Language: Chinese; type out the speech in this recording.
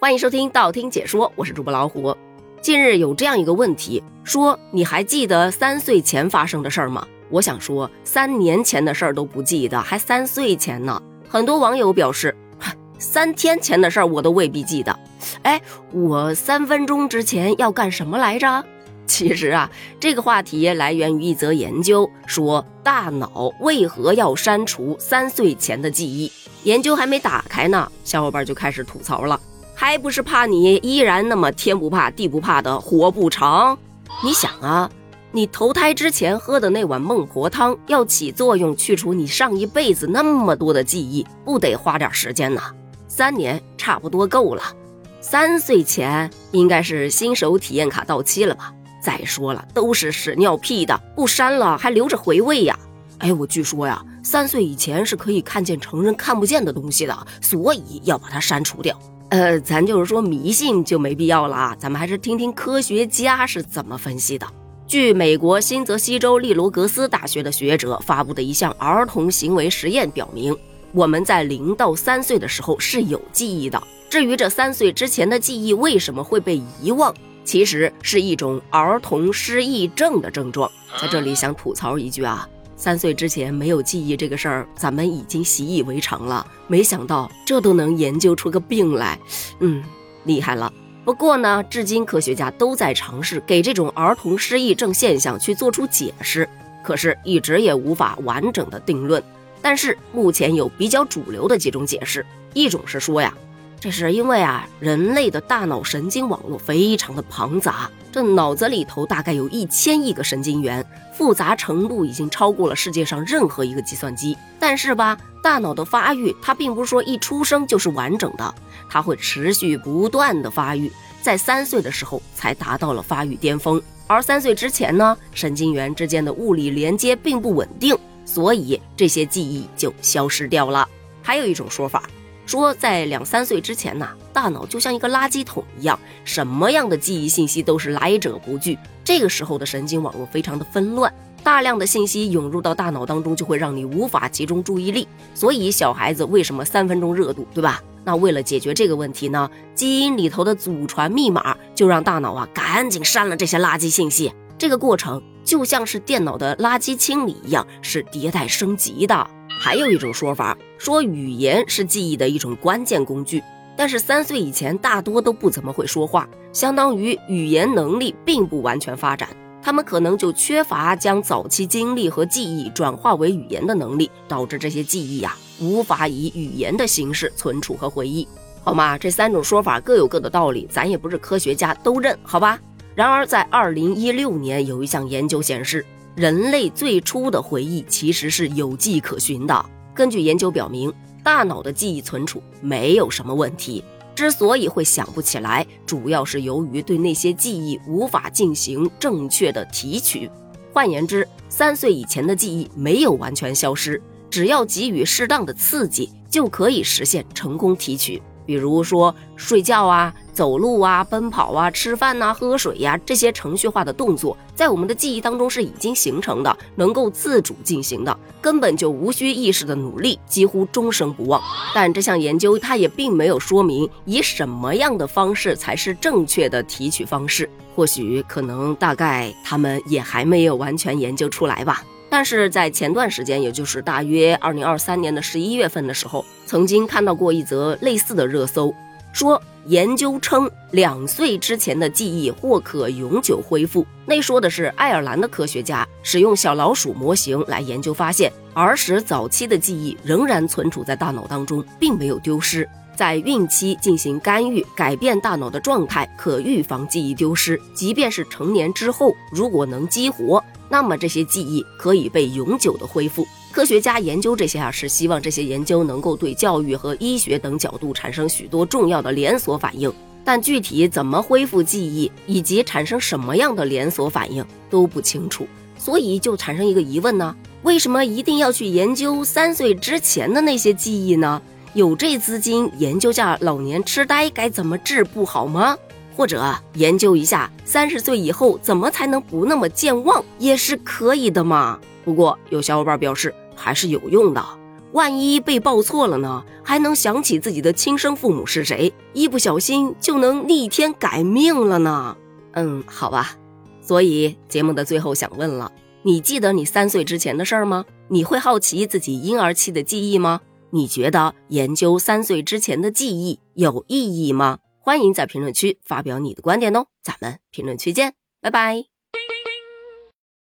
欢迎收听道听解说，我是主播老虎。近日有这样一个问题，说你还记得三岁前发生的事儿吗？我想说，三年前的事儿都不记得，还三岁前呢？很多网友表示，三天前的事儿我都未必记得。哎，我三分钟之前要干什么来着？其实啊，这个话题来源于一则研究，说大脑为何要删除三岁前的记忆。研究还没打开呢，小伙伴就开始吐槽了，还不是怕你依然那么天不怕地不怕的活不长？你想啊，你投胎之前喝的那碗孟婆汤，要起作用去除你上一辈子那么多的记忆，不得花点时间呢？三年差不多够了。三岁前应该是新手体验卡到期了吧？再说了，都是屎尿屁的，不删了还留着回味呀？哎，我据说呀，三岁以前是可以看见成人看不见的东西的，所以要把它删除掉。呃，咱就是说迷信就没必要了啊，咱们还是听听科学家是怎么分析的。据美国新泽西州利罗格斯大学的学者发布的一项儿童行为实验表明，我们在零到三岁的时候是有记忆的。至于这三岁之前的记忆为什么会被遗忘？其实是一种儿童失忆症的症状，在这里想吐槽一句啊，三岁之前没有记忆这个事儿，咱们已经习以为常了，没想到这都能研究出个病来，嗯，厉害了。不过呢，至今科学家都在尝试给这种儿童失忆症现象去做出解释，可是一直也无法完整的定论。但是目前有比较主流的几种解释，一种是说呀。这是因为啊，人类的大脑神经网络非常的庞杂，这脑子里头大概有一千亿个神经元，复杂程度已经超过了世界上任何一个计算机。但是吧，大脑的发育它并不是说一出生就是完整的，它会持续不断的发育，在三岁的时候才达到了发育巅峰。而三岁之前呢，神经元之间的物理连接并不稳定，所以这些记忆就消失掉了。还有一种说法。说在两三岁之前呢，大脑就像一个垃圾桶一样，什么样的记忆信息都是来者不拒。这个时候的神经网络非常的纷乱，大量的信息涌入到大脑当中，就会让你无法集中注意力。所以小孩子为什么三分钟热度，对吧？那为了解决这个问题呢，基因里头的祖传密码就让大脑啊赶紧删了这些垃圾信息。这个过程就像是电脑的垃圾清理一样，是迭代升级的。还有一种说法说，语言是记忆的一种关键工具，但是三岁以前大多都不怎么会说话，相当于语言能力并不完全发展，他们可能就缺乏将早期经历和记忆转化为语言的能力，导致这些记忆呀无法以语言的形式存储和回忆，好吗？这三种说法各有各的道理，咱也不是科学家都认，好吧？然而在二零一六年有一项研究显示。人类最初的回忆其实是有迹可循的。根据研究表明，大脑的记忆存储没有什么问题。之所以会想不起来，主要是由于对那些记忆无法进行正确的提取。换言之，三岁以前的记忆没有完全消失，只要给予适当的刺激，就可以实现成功提取。比如说睡觉啊。走路啊，奔跑啊，吃饭呐，喝水呀，这些程序化的动作，在我们的记忆当中是已经形成的，能够自主进行的，根本就无需意识的努力，几乎终生不忘。但这项研究它也并没有说明以什么样的方式才是正确的提取方式，或许可能大概他们也还没有完全研究出来吧。但是在前段时间，也就是大约二零二三年的十一月份的时候，曾经看到过一则类似的热搜。说研究称，两岁之前的记忆或可永久恢复。那说的是爱尔兰的科学家使用小老鼠模型来研究，发现儿时早期的记忆仍然存储在大脑当中，并没有丢失。在孕期进行干预，改变大脑的状态，可预防记忆丢失。即便是成年之后，如果能激活，那么这些记忆可以被永久的恢复。科学家研究这些啊，是希望这些研究能够对教育和医学等角度产生许多重要的连锁反应。但具体怎么恢复记忆，以及产生什么样的连锁反应都不清楚，所以就产生一个疑问呢：为什么一定要去研究三岁之前的那些记忆呢？有这资金研究下老年痴呆该怎么治不好吗？或者研究一下三十岁以后怎么才能不那么健忘，也是可以的嘛。不过有小伙伴表示还是有用的。万一被报错了呢？还能想起自己的亲生父母是谁，一不小心就能逆天改命了呢？嗯，好吧。所以节目的最后想问了，你记得你三岁之前的事儿吗？你会好奇自己婴儿期的记忆吗？你觉得研究三岁之前的记忆有意义吗？欢迎在评论区发表你的观点哦，咱们评论区见，拜拜。